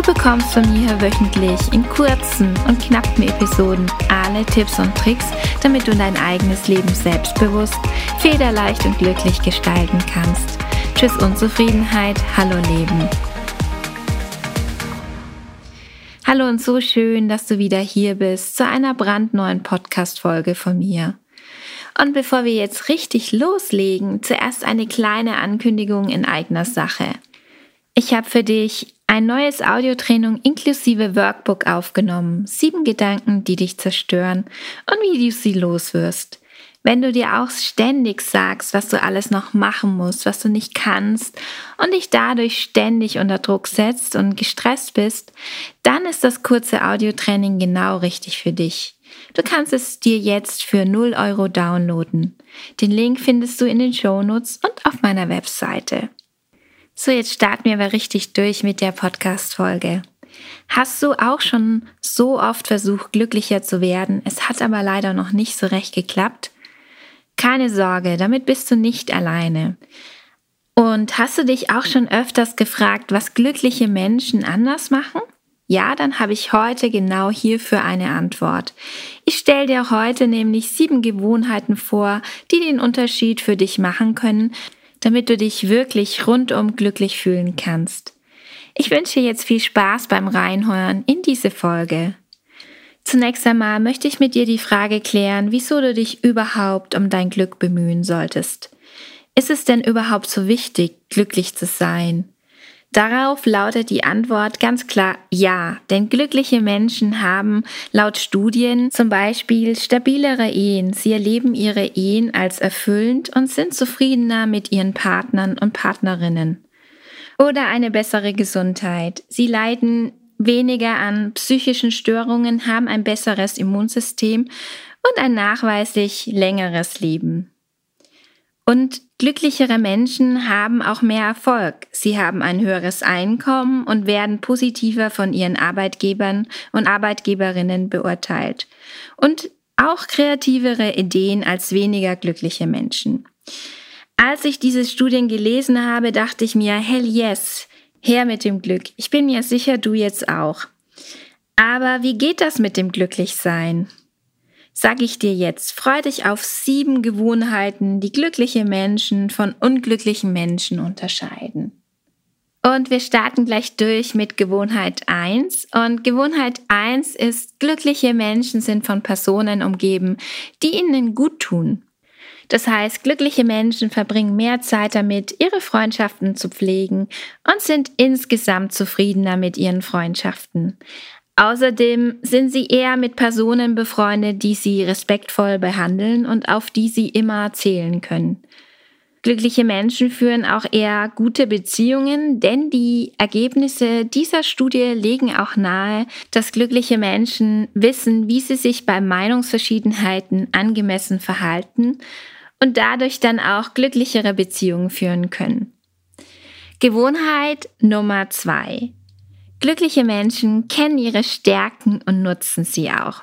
Du bekommst von mir wöchentlich in kurzen und knappen Episoden alle Tipps und Tricks, damit du dein eigenes Leben selbstbewusst, federleicht und glücklich gestalten kannst. Tschüss Unzufriedenheit, hallo Leben. Hallo und so schön, dass du wieder hier bist zu einer brandneuen Podcast-Folge von mir. Und bevor wir jetzt richtig loslegen, zuerst eine kleine Ankündigung in eigener Sache. Ich habe für dich ein neues Audiotraining inklusive Workbook aufgenommen. Sieben Gedanken, die dich zerstören und wie du sie loswirst. Wenn du dir auch ständig sagst, was du alles noch machen musst, was du nicht kannst und dich dadurch ständig unter Druck setzt und gestresst bist, dann ist das kurze Audiotraining genau richtig für dich. Du kannst es dir jetzt für 0 Euro downloaden. Den Link findest du in den Shownotes und auf meiner Webseite. So, jetzt starten wir aber richtig durch mit der Podcast-Folge. Hast du auch schon so oft versucht, glücklicher zu werden? Es hat aber leider noch nicht so recht geklappt. Keine Sorge, damit bist du nicht alleine. Und hast du dich auch schon öfters gefragt, was glückliche Menschen anders machen? Ja, dann habe ich heute genau hierfür eine Antwort. Ich stelle dir heute nämlich sieben Gewohnheiten vor, die den Unterschied für dich machen können, damit du dich wirklich rundum glücklich fühlen kannst. Ich wünsche dir jetzt viel Spaß beim Reinhören in diese Folge. Zunächst einmal möchte ich mit dir die Frage klären, wieso du dich überhaupt um dein Glück bemühen solltest. Ist es denn überhaupt so wichtig, glücklich zu sein? Darauf lautet die Antwort ganz klar ja, denn glückliche Menschen haben laut Studien zum Beispiel stabilere Ehen. Sie erleben ihre Ehen als erfüllend und sind zufriedener mit ihren Partnern und Partnerinnen. Oder eine bessere Gesundheit. Sie leiden weniger an psychischen Störungen, haben ein besseres Immunsystem und ein nachweislich längeres Leben. Und glücklichere Menschen haben auch mehr Erfolg. Sie haben ein höheres Einkommen und werden positiver von ihren Arbeitgebern und Arbeitgeberinnen beurteilt. Und auch kreativere Ideen als weniger glückliche Menschen. Als ich diese Studien gelesen habe, dachte ich mir, hell yes, her mit dem Glück. Ich bin mir sicher, du jetzt auch. Aber wie geht das mit dem Glücklichsein? Sag ich dir jetzt, freu dich auf sieben Gewohnheiten, die glückliche Menschen von unglücklichen Menschen unterscheiden. Und wir starten gleich durch mit Gewohnheit 1. Und Gewohnheit 1 ist, glückliche Menschen sind von Personen umgeben, die ihnen gut tun. Das heißt, glückliche Menschen verbringen mehr Zeit damit, ihre Freundschaften zu pflegen und sind insgesamt zufriedener mit ihren Freundschaften. Außerdem sind sie eher mit Personen befreundet, die sie respektvoll behandeln und auf die sie immer zählen können. Glückliche Menschen führen auch eher gute Beziehungen, denn die Ergebnisse dieser Studie legen auch nahe, dass glückliche Menschen wissen, wie sie sich bei Meinungsverschiedenheiten angemessen verhalten und dadurch dann auch glücklichere Beziehungen führen können. Gewohnheit Nummer zwei. Glückliche Menschen kennen ihre Stärken und nutzen sie auch.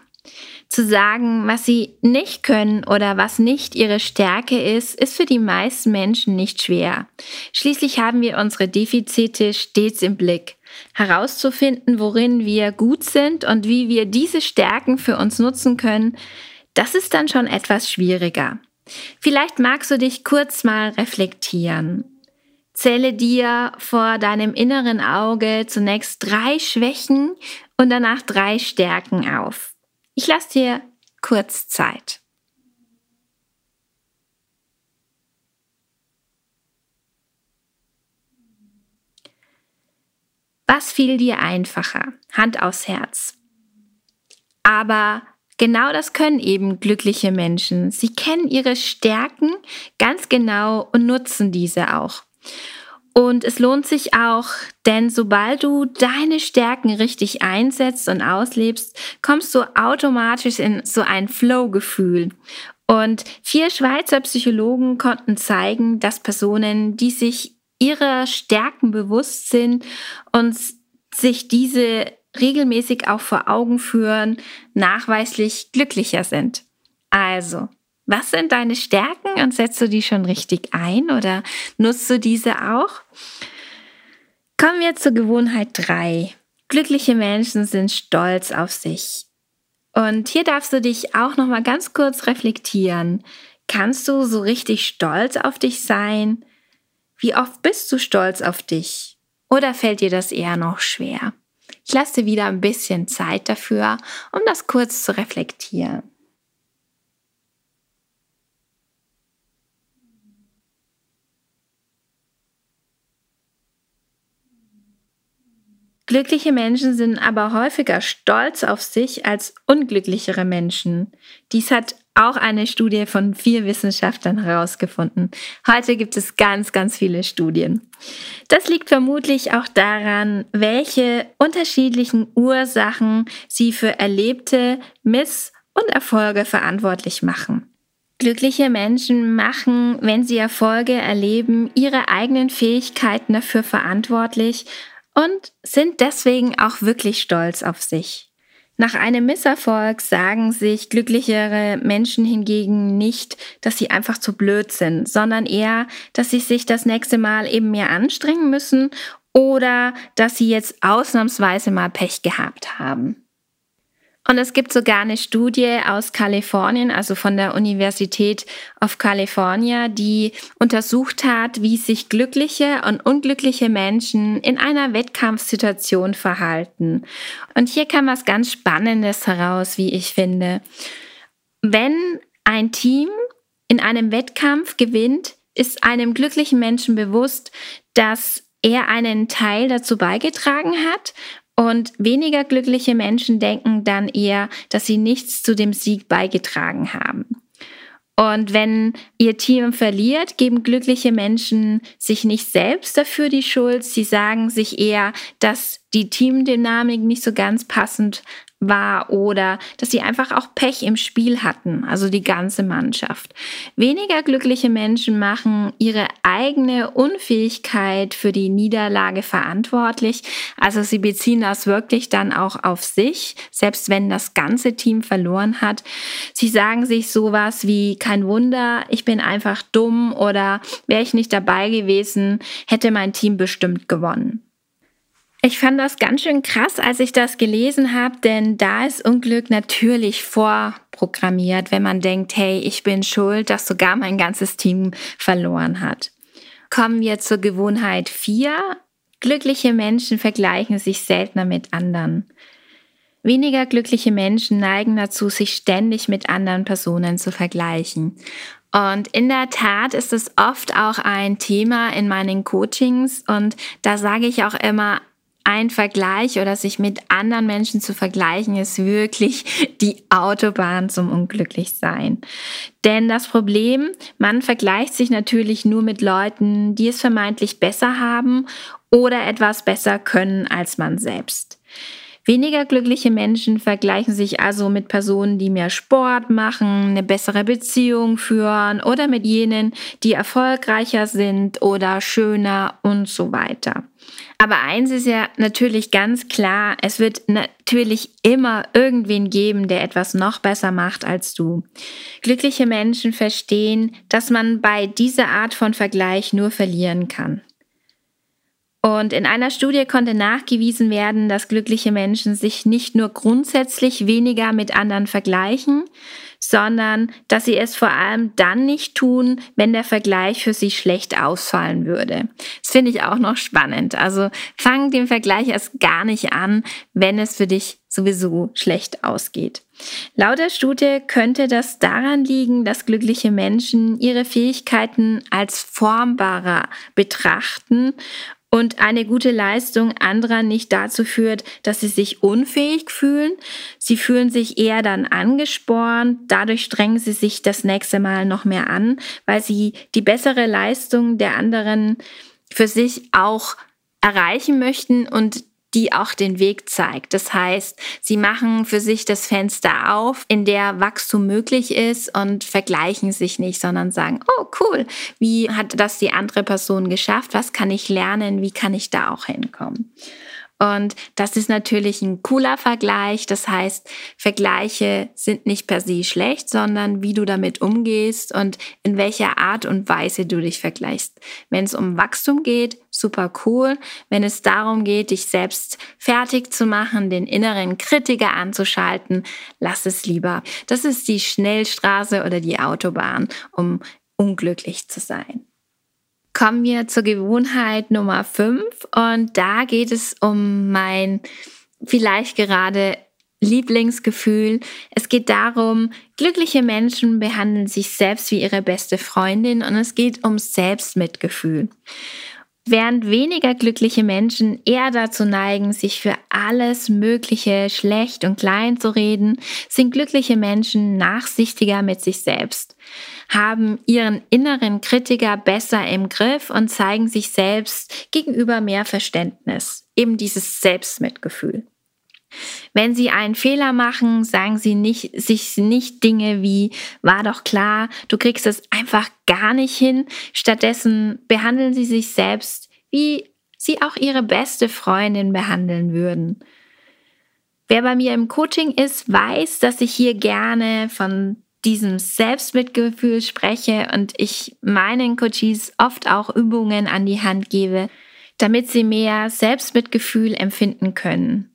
Zu sagen, was sie nicht können oder was nicht ihre Stärke ist, ist für die meisten Menschen nicht schwer. Schließlich haben wir unsere Defizite stets im Blick. Herauszufinden, worin wir gut sind und wie wir diese Stärken für uns nutzen können, das ist dann schon etwas schwieriger. Vielleicht magst du dich kurz mal reflektieren. Zähle dir vor deinem inneren Auge zunächst drei Schwächen und danach drei Stärken auf. Ich lasse dir kurz Zeit. Was fiel dir einfacher? Hand aufs Herz. Aber genau das können eben glückliche Menschen. Sie kennen ihre Stärken ganz genau und nutzen diese auch. Und es lohnt sich auch, denn sobald du deine Stärken richtig einsetzt und auslebst, kommst du automatisch in so ein Flow-Gefühl. Und vier Schweizer Psychologen konnten zeigen, dass Personen, die sich ihrer Stärken bewusst sind und sich diese regelmäßig auch vor Augen führen, nachweislich glücklicher sind. Also, was sind deine Stärken und setzt du die schon richtig ein oder nutzt du diese auch? Kommen wir zur Gewohnheit 3. Glückliche Menschen sind stolz auf sich. Und hier darfst du dich auch noch mal ganz kurz reflektieren. Kannst du so richtig stolz auf dich sein? Wie oft bist du stolz auf dich? Oder fällt dir das eher noch schwer? Ich lasse dir wieder ein bisschen Zeit dafür, um das kurz zu reflektieren. Glückliche Menschen sind aber häufiger stolz auf sich als unglücklichere Menschen. Dies hat auch eine Studie von vier Wissenschaftlern herausgefunden. Heute gibt es ganz, ganz viele Studien. Das liegt vermutlich auch daran, welche unterschiedlichen Ursachen sie für erlebte Miss- und Erfolge verantwortlich machen. Glückliche Menschen machen, wenn sie Erfolge erleben, ihre eigenen Fähigkeiten dafür verantwortlich und sind deswegen auch wirklich stolz auf sich. Nach einem Misserfolg sagen sich glücklichere Menschen hingegen nicht, dass sie einfach zu blöd sind, sondern eher, dass sie sich das nächste Mal eben mehr anstrengen müssen oder dass sie jetzt ausnahmsweise mal Pech gehabt haben. Und es gibt sogar eine Studie aus Kalifornien, also von der Universität of California, die untersucht hat, wie sich glückliche und unglückliche Menschen in einer Wettkampfsituation verhalten. Und hier kam was ganz Spannendes heraus, wie ich finde. Wenn ein Team in einem Wettkampf gewinnt, ist einem glücklichen Menschen bewusst, dass er einen Teil dazu beigetragen hat und weniger glückliche Menschen denken dann eher, dass sie nichts zu dem Sieg beigetragen haben. Und wenn ihr Team verliert, geben glückliche Menschen sich nicht selbst dafür die Schuld. Sie sagen sich eher, dass die Teamdynamik nicht so ganz passend war oder dass sie einfach auch Pech im Spiel hatten, also die ganze Mannschaft. Weniger glückliche Menschen machen ihre eigene Unfähigkeit für die Niederlage verantwortlich. Also sie beziehen das wirklich dann auch auf sich, selbst wenn das ganze Team verloren hat. Sie sagen sich sowas wie kein Wunder, ich bin einfach dumm oder wäre ich nicht dabei gewesen, hätte mein Team bestimmt gewonnen. Ich fand das ganz schön krass, als ich das gelesen habe, denn da ist Unglück natürlich vorprogrammiert, wenn man denkt, hey, ich bin schuld, dass sogar mein ganzes Team verloren hat. Kommen wir zur Gewohnheit 4. Glückliche Menschen vergleichen sich seltener mit anderen. Weniger glückliche Menschen neigen dazu, sich ständig mit anderen Personen zu vergleichen. Und in der Tat ist es oft auch ein Thema in meinen Coachings und da sage ich auch immer, ein Vergleich oder sich mit anderen Menschen zu vergleichen, ist wirklich die Autobahn zum Unglücklichsein. Denn das Problem, man vergleicht sich natürlich nur mit Leuten, die es vermeintlich besser haben oder etwas besser können als man selbst. Weniger glückliche Menschen vergleichen sich also mit Personen, die mehr Sport machen, eine bessere Beziehung führen oder mit jenen, die erfolgreicher sind oder schöner und so weiter. Aber eins ist ja natürlich ganz klar, es wird natürlich immer irgendwen geben, der etwas noch besser macht als du. Glückliche Menschen verstehen, dass man bei dieser Art von Vergleich nur verlieren kann. Und in einer Studie konnte nachgewiesen werden, dass glückliche Menschen sich nicht nur grundsätzlich weniger mit anderen vergleichen, sondern dass sie es vor allem dann nicht tun, wenn der Vergleich für sie schlecht ausfallen würde. Das finde ich auch noch spannend. Also fang den Vergleich erst gar nicht an, wenn es für dich sowieso schlecht ausgeht. Laut der Studie könnte das daran liegen, dass glückliche Menschen ihre Fähigkeiten als formbarer betrachten und eine gute Leistung anderer nicht dazu führt, dass sie sich unfähig fühlen. Sie fühlen sich eher dann angespornt. Dadurch strengen sie sich das nächste Mal noch mehr an, weil sie die bessere Leistung der anderen für sich auch erreichen möchten und die auch den Weg zeigt. Das heißt, sie machen für sich das Fenster auf, in der Wachstum möglich ist und vergleichen sich nicht, sondern sagen, oh cool, wie hat das die andere Person geschafft? Was kann ich lernen? Wie kann ich da auch hinkommen? Und das ist natürlich ein cooler Vergleich. Das heißt, Vergleiche sind nicht per se schlecht, sondern wie du damit umgehst und in welcher Art und Weise du dich vergleichst. Wenn es um Wachstum geht, super cool. Wenn es darum geht, dich selbst fertig zu machen, den inneren Kritiker anzuschalten, lass es lieber. Das ist die Schnellstraße oder die Autobahn, um unglücklich zu sein kommen wir zur Gewohnheit Nummer 5 und da geht es um mein vielleicht gerade Lieblingsgefühl. Es geht darum, glückliche Menschen behandeln sich selbst wie ihre beste Freundin und es geht um Selbstmitgefühl. Während weniger glückliche Menschen eher dazu neigen, sich für alles Mögliche schlecht und klein zu reden, sind glückliche Menschen nachsichtiger mit sich selbst, haben ihren inneren Kritiker besser im Griff und zeigen sich selbst gegenüber mehr Verständnis, eben dieses Selbstmitgefühl. Wenn Sie einen Fehler machen, sagen Sie nicht, sich nicht Dinge wie, war doch klar, du kriegst es einfach gar nicht hin. Stattdessen behandeln Sie sich selbst, wie Sie auch Ihre beste Freundin behandeln würden. Wer bei mir im Coaching ist, weiß, dass ich hier gerne von diesem Selbstmitgefühl spreche und ich meinen Coaches oft auch Übungen an die Hand gebe, damit sie mehr Selbstmitgefühl empfinden können.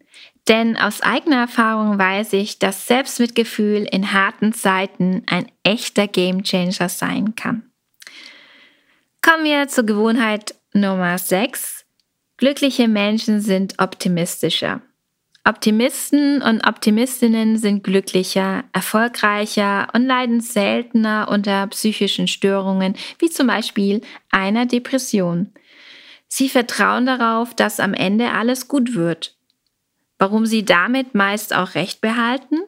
Denn aus eigener Erfahrung weiß ich, dass Selbstmitgefühl in harten Zeiten ein echter Gamechanger sein kann. Kommen wir zur Gewohnheit Nummer 6. Glückliche Menschen sind optimistischer. Optimisten und Optimistinnen sind glücklicher, erfolgreicher und leiden seltener unter psychischen Störungen, wie zum Beispiel einer Depression. Sie vertrauen darauf, dass am Ende alles gut wird Warum sie damit meist auch Recht behalten?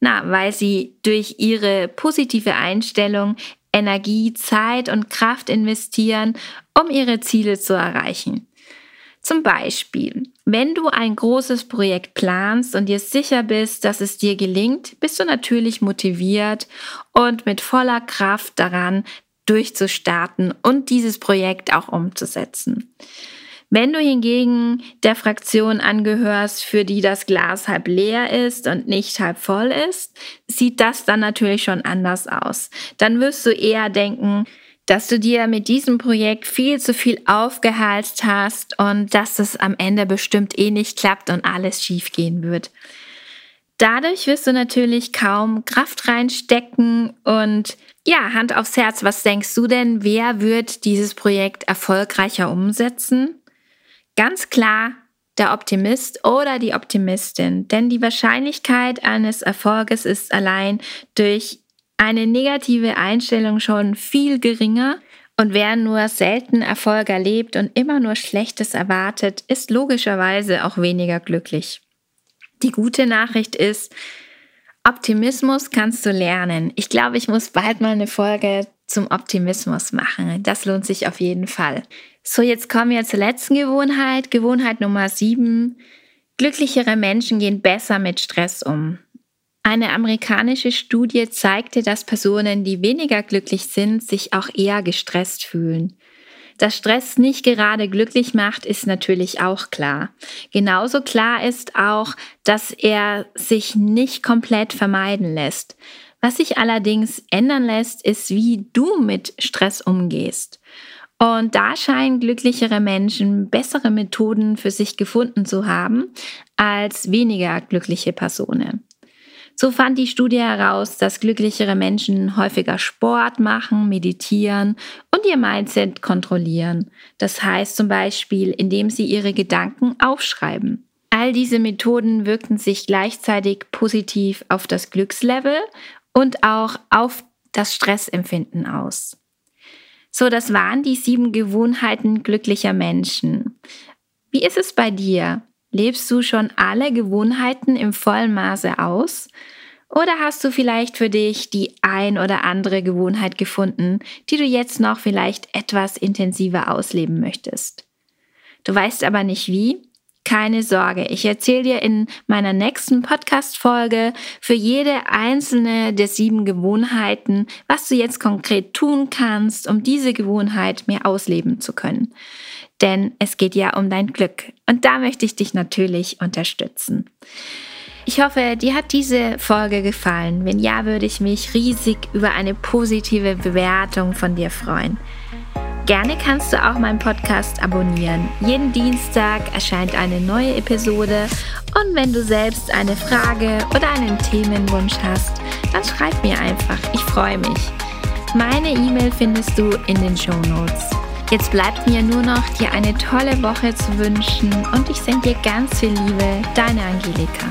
Na, weil sie durch ihre positive Einstellung Energie, Zeit und Kraft investieren, um ihre Ziele zu erreichen. Zum Beispiel, wenn du ein großes Projekt planst und dir sicher bist, dass es dir gelingt, bist du natürlich motiviert und mit voller Kraft daran, durchzustarten und dieses Projekt auch umzusetzen. Wenn du hingegen der Fraktion angehörst, für die das Glas halb leer ist und nicht halb voll ist, sieht das dann natürlich schon anders aus. Dann wirst du eher denken, dass du dir mit diesem Projekt viel zu viel aufgehalst hast und dass es am Ende bestimmt eh nicht klappt und alles schief gehen wird. Dadurch wirst du natürlich kaum Kraft reinstecken und ja, Hand aufs Herz, was denkst du denn, wer wird dieses Projekt erfolgreicher umsetzen? Ganz klar der Optimist oder die Optimistin, denn die Wahrscheinlichkeit eines Erfolges ist allein durch eine negative Einstellung schon viel geringer und wer nur selten Erfolg erlebt und immer nur Schlechtes erwartet, ist logischerweise auch weniger glücklich. Die gute Nachricht ist, Optimismus kannst du lernen. Ich glaube, ich muss bald mal eine Folge zum Optimismus machen. Das lohnt sich auf jeden Fall. So, jetzt kommen wir zur letzten Gewohnheit. Gewohnheit Nummer sieben. Glücklichere Menschen gehen besser mit Stress um. Eine amerikanische Studie zeigte, dass Personen, die weniger glücklich sind, sich auch eher gestresst fühlen. Dass Stress nicht gerade glücklich macht, ist natürlich auch klar. Genauso klar ist auch, dass er sich nicht komplett vermeiden lässt. Was sich allerdings ändern lässt, ist, wie du mit Stress umgehst. Und da scheinen glücklichere Menschen bessere Methoden für sich gefunden zu haben als weniger glückliche Personen. So fand die Studie heraus, dass glücklichere Menschen häufiger Sport machen, meditieren und ihr Mindset kontrollieren. Das heißt zum Beispiel, indem sie ihre Gedanken aufschreiben. All diese Methoden wirkten sich gleichzeitig positiv auf das Glückslevel und auch auf das Stressempfinden aus. So, das waren die sieben Gewohnheiten glücklicher Menschen. Wie ist es bei dir? Lebst du schon alle Gewohnheiten im vollen Maße aus? Oder hast du vielleicht für dich die ein oder andere Gewohnheit gefunden, die du jetzt noch vielleicht etwas intensiver ausleben möchtest? Du weißt aber nicht wie? Keine Sorge, ich erzähle dir in meiner nächsten Podcast-Folge für jede einzelne der sieben Gewohnheiten, was du jetzt konkret tun kannst, um diese Gewohnheit mehr ausleben zu können. Denn es geht ja um dein Glück und da möchte ich dich natürlich unterstützen. Ich hoffe, dir hat diese Folge gefallen. Wenn ja, würde ich mich riesig über eine positive Bewertung von dir freuen. Gerne kannst du auch meinen Podcast abonnieren. Jeden Dienstag erscheint eine neue Episode und wenn du selbst eine Frage oder einen Themenwunsch hast, dann schreib mir einfach. Ich freue mich. Meine E-Mail findest du in den Show Notes. Jetzt bleibt mir nur noch, dir eine tolle Woche zu wünschen und ich sende dir ganz viel Liebe, deine Angelika.